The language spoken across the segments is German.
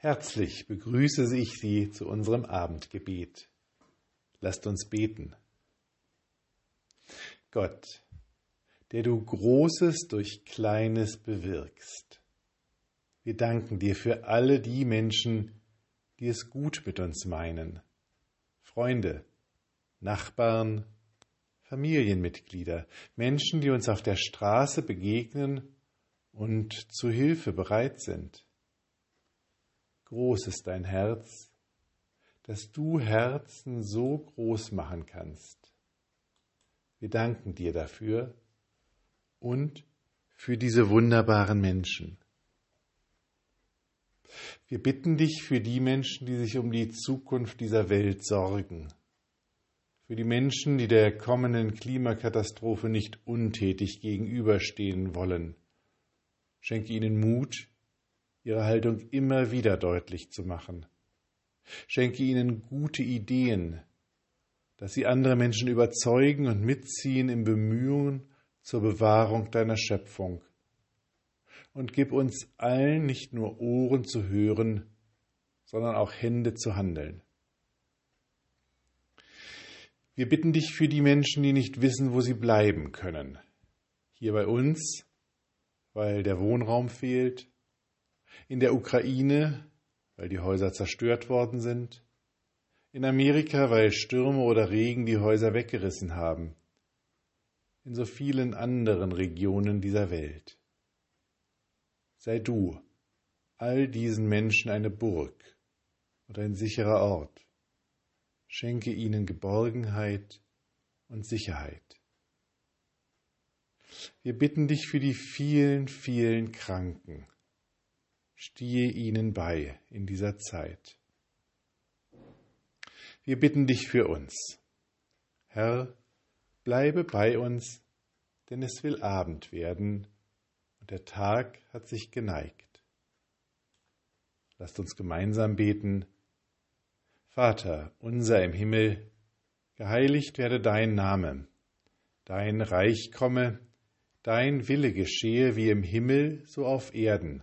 Herzlich begrüße ich Sie zu unserem Abendgebet. Lasst uns beten. Gott, der du Großes durch Kleines bewirkst. Wir danken dir für alle die Menschen, die es gut mit uns meinen. Freunde, Nachbarn, Familienmitglieder, Menschen, die uns auf der Straße begegnen und zu Hilfe bereit sind. Groß ist dein Herz, dass du Herzen so groß machen kannst. Wir danken dir dafür und für diese wunderbaren Menschen. Wir bitten dich für die Menschen, die sich um die Zukunft dieser Welt sorgen, für die Menschen, die der kommenden Klimakatastrophe nicht untätig gegenüberstehen wollen. Schenke ihnen Mut, ihre Haltung immer wieder deutlich zu machen. Schenke ihnen gute Ideen, dass sie andere Menschen überzeugen und mitziehen im Bemühen zur Bewahrung deiner Schöpfung. Und gib uns allen nicht nur Ohren zu hören, sondern auch Hände zu handeln. Wir bitten dich für die Menschen, die nicht wissen, wo sie bleiben können. Hier bei uns, weil der Wohnraum fehlt, in der Ukraine, weil die Häuser zerstört worden sind, in Amerika, weil Stürme oder Regen die Häuser weggerissen haben, in so vielen anderen Regionen dieser Welt. Sei du all diesen Menschen eine Burg und ein sicherer Ort. Schenke ihnen Geborgenheit und Sicherheit. Wir bitten dich für die vielen, vielen Kranken stehe ihnen bei in dieser Zeit. Wir bitten dich für uns. Herr, bleibe bei uns, denn es will Abend werden und der Tag hat sich geneigt. Lasst uns gemeinsam beten. Vater unser im Himmel, geheiligt werde dein Name, dein Reich komme, dein Wille geschehe wie im Himmel so auf Erden.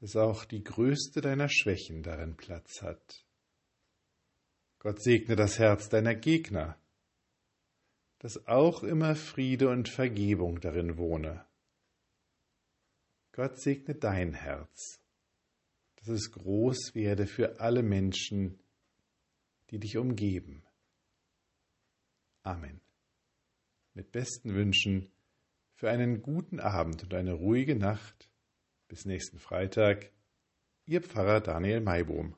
dass auch die größte deiner Schwächen darin Platz hat. Gott segne das Herz deiner Gegner, dass auch immer Friede und Vergebung darin wohne. Gott segne dein Herz, dass es groß werde für alle Menschen, die dich umgeben. Amen. Mit besten Wünschen für einen guten Abend und eine ruhige Nacht bis nächsten Freitag, Ihr Pfarrer Daniel Maibohm.